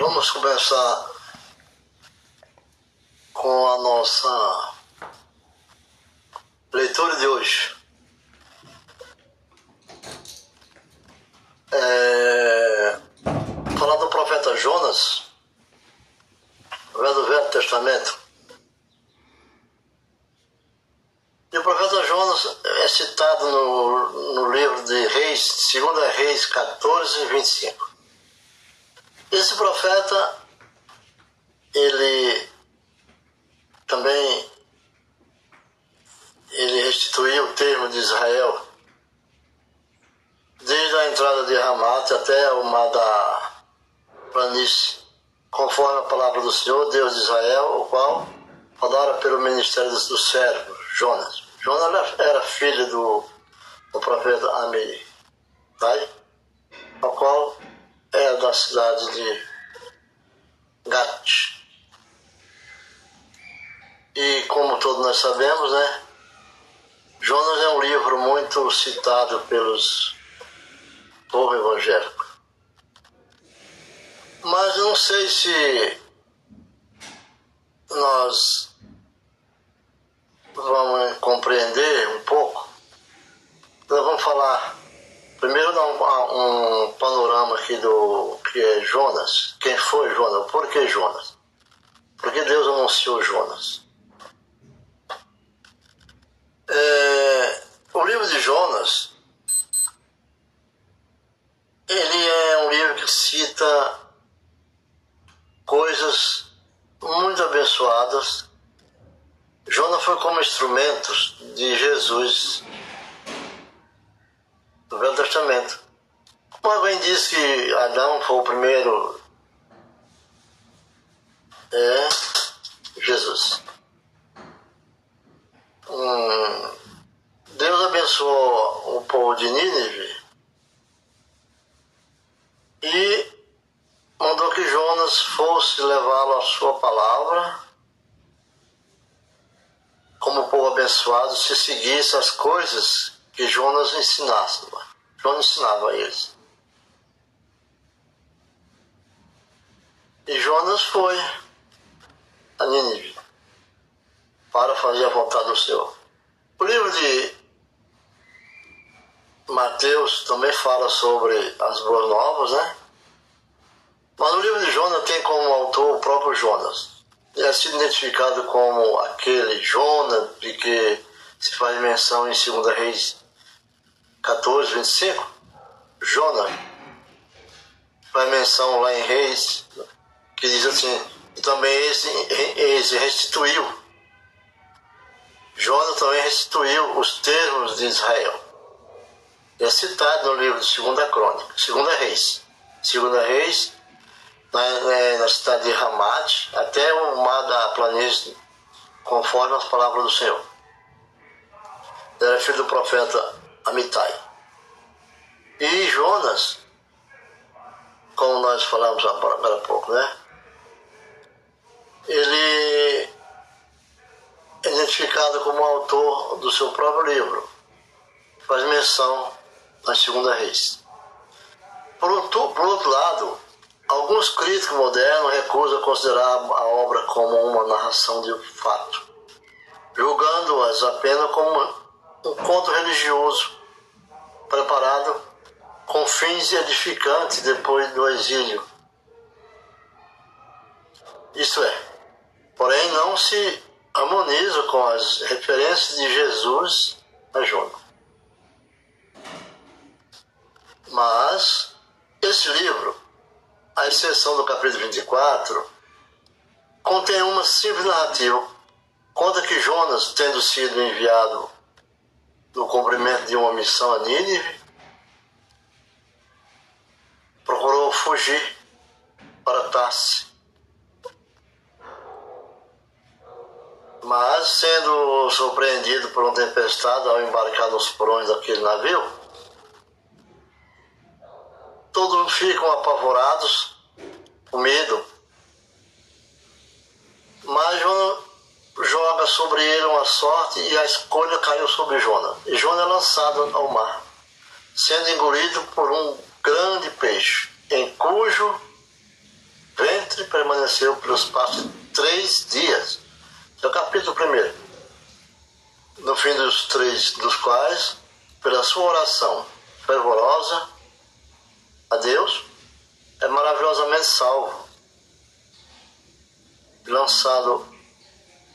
Vamos começar com a nossa leitura de hoje. É, falar do profeta Jonas, do Velho Testamento. E o profeta Jonas é citado no, no livro de Reis, 2 Reis 14, 25. Esse profeta, ele também ele restituiu o termo de Israel. Desde a entrada de Ramat até o mar da planície, conforme a palavra do Senhor, Deus de Israel, o qual falara pelo ministério do servo, Jonas. Jonas era filho do, do profeta Amitai, o qual é da cidade de Gat. E como todos nós sabemos, né? Jonas é um livro muito citado pelos povo evangélico. Mas não sei se nós vamos compreender um pouco. Nós vamos falar primeiro dar um, um, panorama aqui do que é Jonas. Quem foi Jonas? Por que Jonas? Porque Deus anunciou Jonas. É, o livro de Jonas ele é um livro que cita coisas muito abençoadas. Jonas foi como instrumento de Jesus do Velho Testamento. Como alguém diz que Adão foi o primeiro, é Jesus. Hum, Deus abençoou o povo de Nínive e mandou que Jonas fosse levá-lo a sua palavra, como povo abençoado, se seguisse as coisas que Jonas ensinasse. Jonas ensinava eles. E Jonas foi a Nínive para fazer a vontade do Senhor. O livro de Mateus também fala sobre as boas novas, né? Mas no livro de Jonas tem como autor o próprio Jonas. Ele é sido identificado como aquele Jonas de que se faz menção em 2 Reis 14, 25. Jonas faz menção lá em Reis, que diz assim, e também esse, esse restituiu. Jonas também restituiu os termos de Israel é citado no livro de Segunda Crônica, Segunda Reis. Segunda Reis, na, é, na cidade de Ramat, até o mar da planície, conforme as palavras do Senhor. Era filho do profeta Amitai. E Jonas, como nós falamos agora há pouco, né? Ele é identificado como autor do seu próprio livro. Faz menção na Segunda Reis. Por outro, por outro lado, alguns críticos modernos recusam considerar a obra como uma narração de fato, julgando-as apenas como um conto religioso preparado com fins edificantes depois do exílio. Isto é, porém não se harmoniza com as referências de Jesus a Jonas. Mas esse livro, à exceção do capítulo 24, contém uma simples narrativa. Conta que Jonas, tendo sido enviado no cumprimento de uma missão a Nínive, procurou fugir para Tarse. Mas, sendo surpreendido por uma tempestade ao embarcar nos porões daquele navio, todos ficam apavorados, com medo. Mas Jonas joga sobre ele uma sorte e a escolha caiu sobre Jonas. E Jonas é lançado ao mar, sendo engolido por um grande peixe, em cujo ventre permaneceu pelo espaço de três dias. É o capítulo primeiro. No fim dos três dos quais, pela sua oração fervorosa a Deus, é maravilhosamente salvo, lançado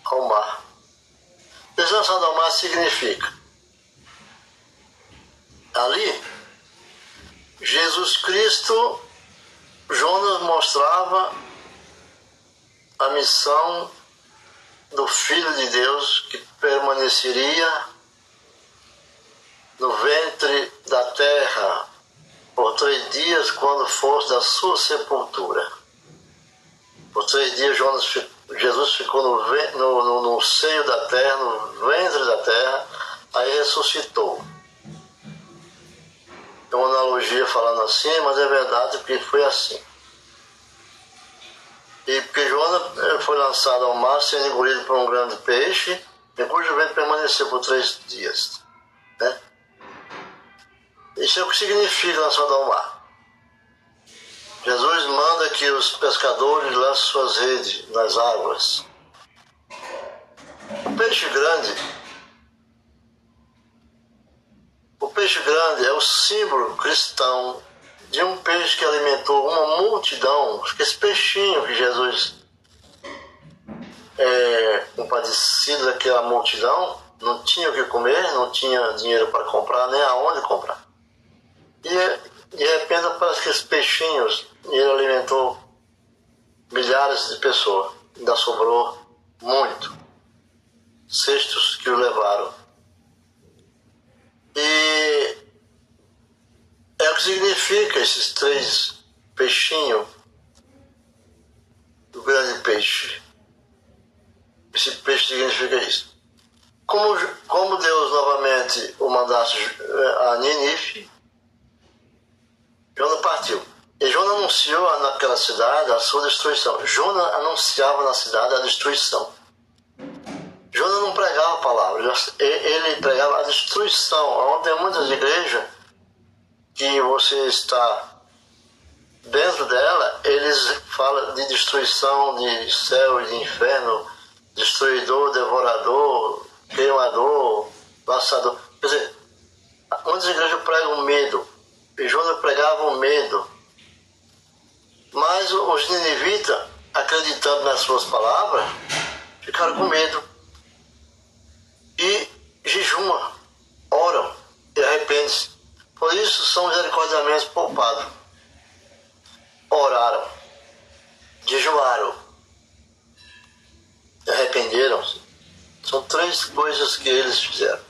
ao mar. Lançado ao mar significa ali Jesus Cristo, Jonas mostrava a missão do Filho de Deus que permaneceria no ventre da terra por três dias quando fosse da sua sepultura. Por três dias Jonas, Jesus ficou no, no, no, no seio da terra, no ventre da terra, aí ressuscitou. É uma analogia falando assim, mas é verdade porque foi assim. E porque Jonas eh, foi lançado ao mar, sendo engolido por um grande peixe, em cujo vento permaneceu por três dias. Né? Isso é o que significa lançado ao mar. Jesus manda que os pescadores lancem suas redes nas águas. O peixe grande, o peixe grande é o símbolo cristão de um peixe que alimentou uma multidão. Esse peixinho que Jesus é compadecido daquela multidão, não tinha o que comer, não tinha dinheiro para comprar, nem aonde comprar. E de repente aparece aqueles peixinhos e ele alimentou milhares de pessoas. Ainda sobrou muito. Cestos que o levaram. E é o que significa esses três peixinhos do grande peixe. Esse peixe significa isso. Como, como Deus novamente o mandasse a Ninife, Jonas partiu. E Anunciou naquela cidade a sua destruição. Jonas anunciava na cidade a destruição. Jonas não pregava a palavra, ele pregava a destruição. Onde tem muitas igrejas que você está dentro dela, eles falam de destruição de céu e de inferno, destruidor, devorador, queimador, laçador. Quer dizer, muitas igrejas pregam medo e Jonas pregava o medo. Mas os ninivitas, acreditando nas suas palavras, ficaram com medo. E jejumam, oram e arrependem-se. Por isso são misericordiamente poupados. Oraram, jejuaram, arrependeram-se. São três coisas que eles fizeram.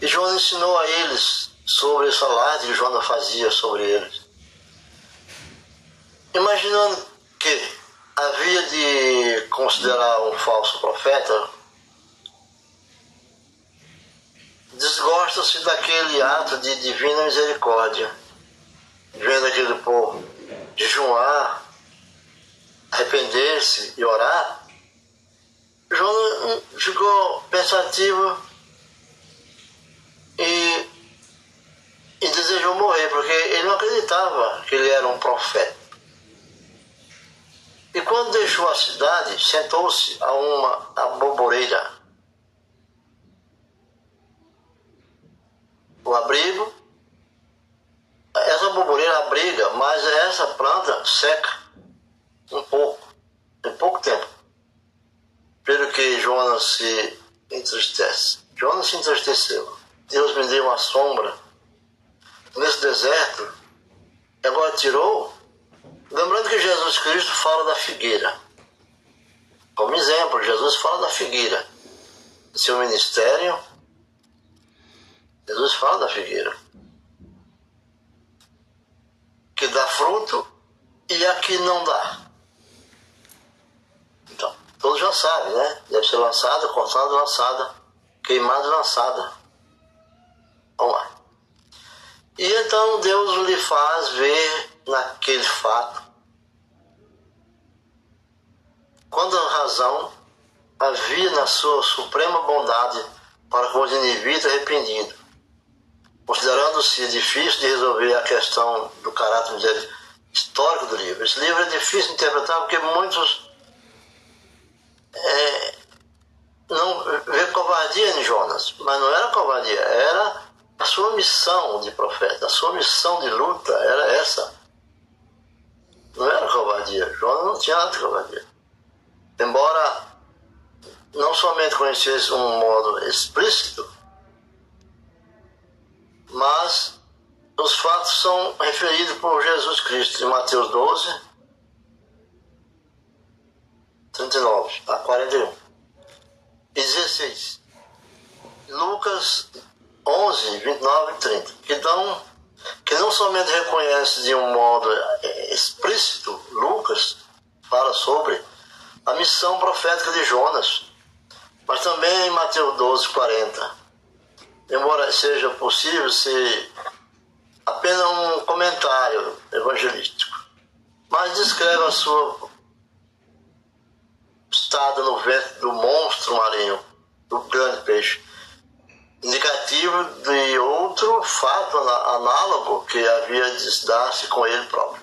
E João ensinou a eles sobre essa laje que Jonas fazia sobre eles. Imaginando que havia de considerar um falso profeta, desgosta-se daquele ato de divina misericórdia, vendo aquele povo jejuar, arrepender-se e orar. Jonas ficou pensativo e e desejou morrer, porque ele não acreditava que ele era um profeta. E quando deixou a cidade, sentou-se a uma aboboreira. O abrigo, essa aboboreira abriga, mas essa planta seca um pouco, em pouco tempo. Pelo que Jonas se entristece. Jonas se entristeceu. Deus me deu uma sombra nesse deserto, agora tirou. Lembrando que Jesus Cristo fala da figueira. Como exemplo, Jesus fala da figueira. Seu ministério, Jesus fala da figueira. Que dá fruto e a que não dá. Então, todos já sabem, né? Deve ser lançada, cortada, lançada, queimada, lançada. Vamos lá. E então Deus lhe faz ver naquele fato quando a razão havia na sua suprema bondade para com os indivíduos arrependidos, considerando-se difícil de resolver a questão do caráter histórico do livro. Esse livro é difícil de interpretar porque muitos é, não vê covardia em Jonas, mas não era covardia, era a sua missão de profeta, a sua missão de luta era essa. Não era covardia, Jonas não tinha nada de covardia. Embora não somente conhecesse um modo explícito, mas os fatos são referidos por Jesus Cristo em Mateus 12, 39 a 41 e 16. Lucas 11, 29 e 30, que dão que não somente reconhece de um modo é, explícito, Lucas fala sobre a missão profética de Jonas, mas também em Mateus 12, 40. Embora seja possível ser apenas um comentário evangelístico, mas descreve a sua estada no ventre do monstro marinho, do grande peixe, indicativo de outro fato análogo que havia de dar-se com ele próprio.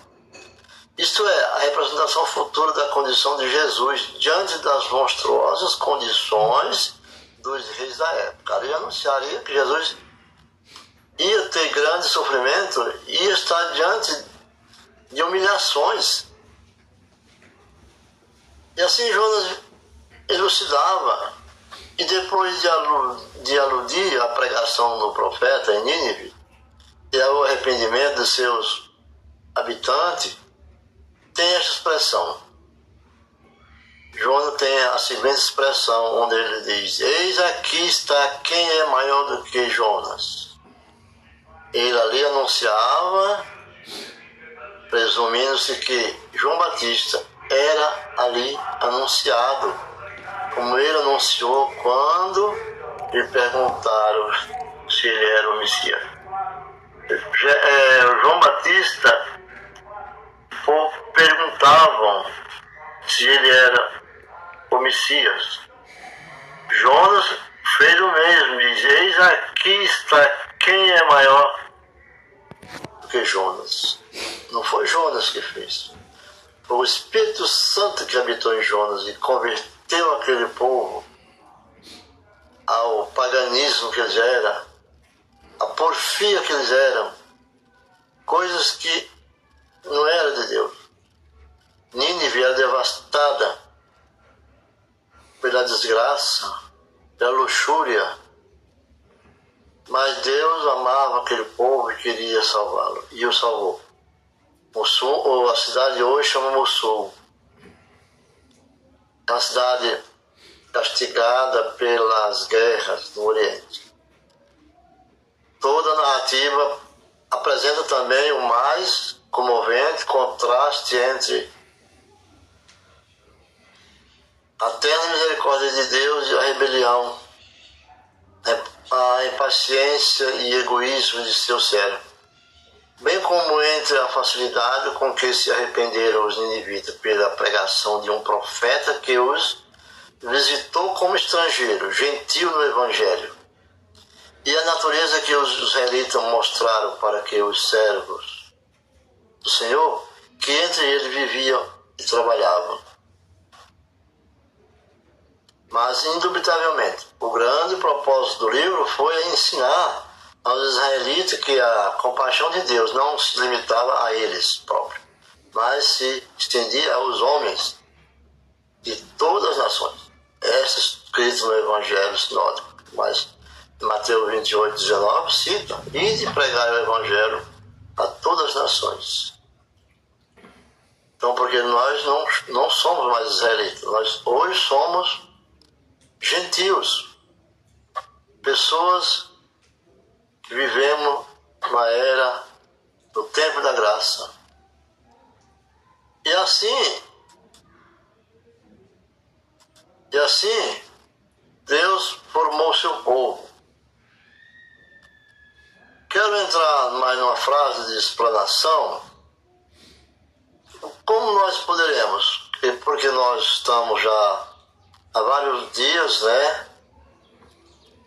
Isto é, a representação futura da condição de Jesus diante das monstruosas condições dos reis da época. Ele anunciaria que Jesus ia ter grande sofrimento, ia estar diante de humilhações. E assim Jonas elucidava, e depois de aludir à pregação do profeta em Nínive e ao arrependimento de seus habitantes, tem essa expressão. Jonas tem a seguinte expressão, onde ele diz: Eis aqui está quem é maior do que Jonas. Ele ali anunciava, presumindo-se que João Batista era ali anunciado, como ele anunciou quando lhe perguntaram se ele era o Messias. É, João Batista perguntavam se ele era o Messias. Jonas fez o mesmo, diz, eis aqui está quem é maior do que Jonas. Não foi Jonas que fez. Foi o Espírito Santo que habitou em Jonas e converteu aquele povo ao paganismo que eles eram, a porfia que eles eram, coisas que não era de Deus. Nínive era devastada pela desgraça, pela luxúria. Mas Deus amava aquele povo e queria salvá-lo. E o salvou. Mossul, ou a cidade de hoje chama Mossul. Uma cidade castigada pelas guerras do Oriente. Toda a narrativa apresenta também o mais comovente contraste entre a terna misericórdia de Deus e a rebelião, a impaciência e egoísmo de seu cérebro, bem como entre a facilidade com que se arrependeram os ninivitas pela pregação de um profeta que os visitou como estrangeiro, gentil no Evangelho, e a natureza que os israelitas mostraram para que os servos do Senhor, que entre eles viviam e trabalhavam. Mas, indubitavelmente, o grande propósito do livro foi ensinar aos israelitas que a compaixão de Deus não se limitava a eles próprios, mas se estendia aos homens de todas as nações. Essa escrito no Evangelho Sinódico. Mas Mateus 28, 19 cita: Ide pregar o Evangelho a todas as nações. Então, porque nós não, não somos mais israelitas, nós hoje somos gentios, pessoas que vivemos na era do tempo da graça. E assim, e assim, Deus formou seu povo. Quero entrar mais numa frase de explanação. Como nós poderemos, porque nós estamos já há vários dias, né?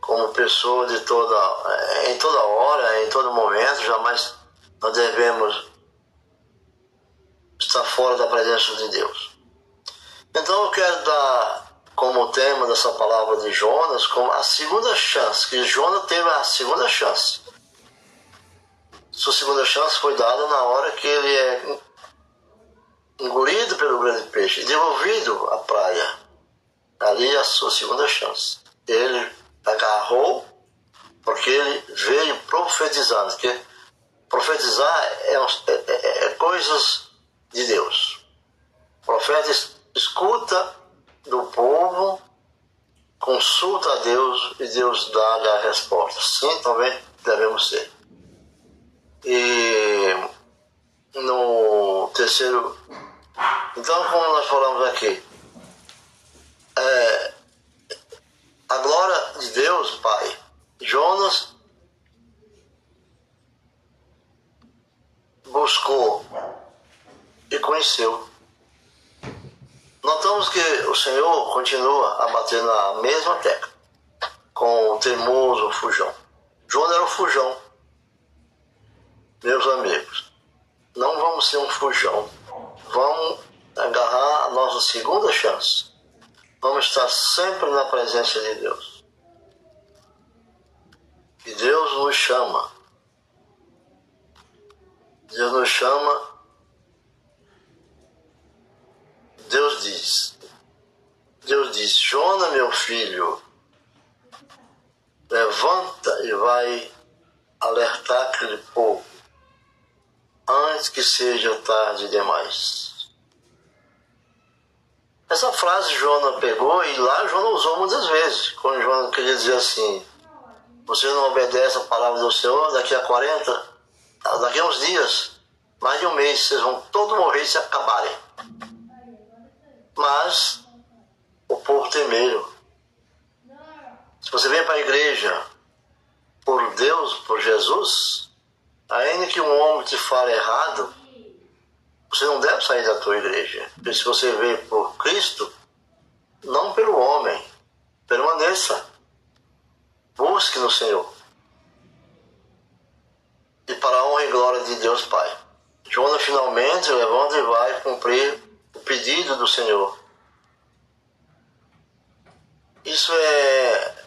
Como pessoa de toda, em toda hora, em todo momento, jamais nós devemos está fora da presença de Deus. Então eu quero dar como tema dessa palavra de Jonas como a segunda chance, que Jonas teve a segunda chance. Sua segunda chance foi dada na hora que ele é engolido pelo grande peixe e devolvido à praia. Ali a sua segunda chance. Ele agarrou porque ele veio profetizando. Que profetizar é, é, é, é coisas de Deus. O profeta escuta do povo, consulta a Deus e Deus dá-lhe a resposta. Sim, também devemos ser. E no terceiro. Então, como nós falamos aqui, é, a glória de Deus, Pai, Jonas buscou e conheceu. Notamos que o Senhor continua a bater na mesma tecla, com o teimoso fujão. Jonas era o fujão. Meus amigos, não vamos ser um fujão. Vamos agarrar a nossa segunda chance. Vamos estar sempre na presença de Deus. E Deus nos chama. Deus nos chama Deus diz, Deus diz, Jona, meu filho, levanta e vai alertar aquele povo antes que seja tarde demais. Essa frase Jona pegou e lá Jona usou muitas vezes, quando Jona queria dizer assim, você não obedece a palavra do Senhor, daqui a 40, daqui a uns dias, mais de um mês, vocês vão todos morrer e se acabarem. Mas o povo tem medo. Se você vem para a igreja por Deus, por Jesus, ainda que um homem te fale errado, você não deve sair da tua igreja. Porque se você vem por Cristo, não pelo homem, permaneça. Busque no Senhor. E para a honra e glória de Deus Pai. Jonas finalmente levanta e vai cumprir o pedido do Senhor. Isso é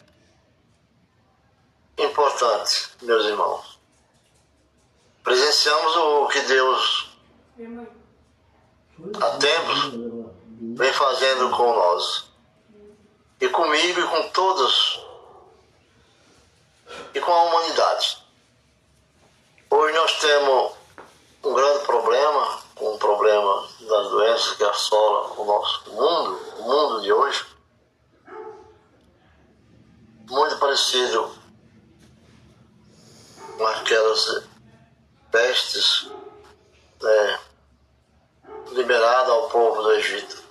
importante, meus irmãos. Presenciamos o que Deus há tempos vem fazendo com nós. E comigo e com todos. E com a humanidade. Hoje nós temos um grande problema o problema das doenças que assolam o nosso mundo, o mundo de hoje, muito parecido com aquelas pestes né, liberadas ao povo do Egito.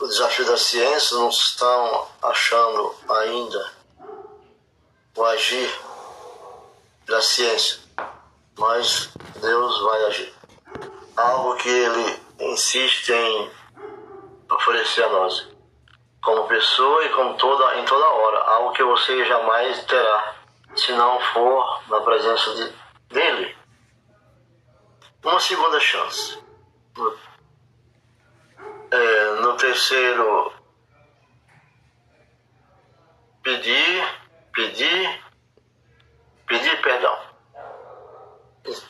O desafio da ciência não estão achando ainda o agir da ciência mas Deus vai agir. Algo que Ele insiste em oferecer a nós, como pessoa e como toda, em toda hora, algo que você jamais terá se não for na presença de, dele. Uma segunda chance. No, é, no terceiro, pedir, pedir, pedir perdão.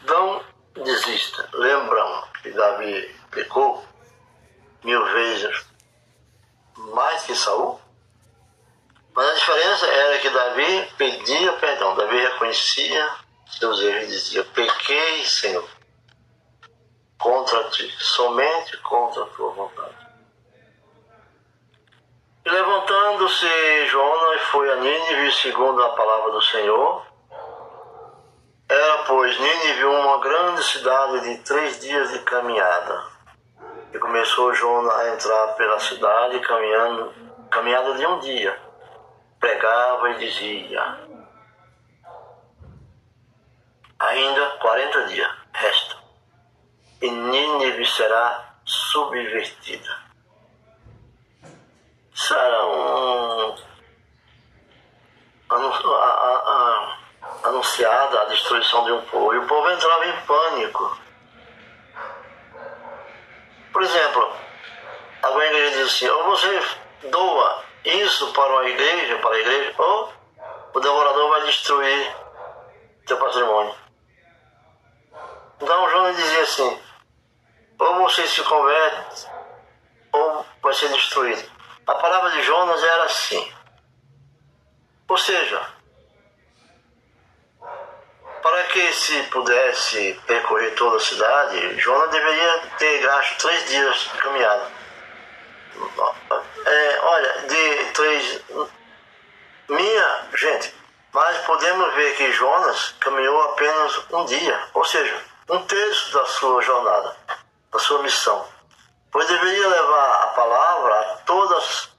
Não desista. Lembram que Davi pecou mil vezes mais que Saul? Mas a diferença era que Davi pedia perdão. Davi reconhecia seus erros e dizia: Pequei, Senhor, contra ti, somente contra a tua vontade. E levantando-se Jonas foi a Nínive segundo a palavra do Senhor era, pois, Nínive uma grande cidade de três dias de caminhada. E começou Jonas a entrar pela cidade, caminhando, caminhada de um dia. Pregava e dizia: Ainda quarenta dias restam, e Nínive será subvertida. A, anunciada a destruição de um povo. E o povo entrava em pânico. Por exemplo, igreja diz assim, ou você doa isso para uma igreja, para a igreja, ou o devorador vai destruir teu patrimônio. Então Jonas dizia assim, ou você se converte, ou vai ser destruído. A palavra de Jonas era assim. Ou seja, para que se pudesse percorrer toda a cidade, Jonas deveria ter gasto três dias de caminhada. É, olha, de três. Minha gente, mas podemos ver que Jonas caminhou apenas um dia, ou seja, um terço da sua jornada, da sua missão. Pois deveria levar a palavra a todos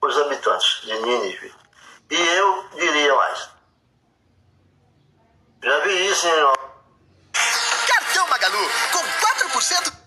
os habitantes de Nínive. E eu diria mais. Já vi isso em. Cartão Magalu, com 4%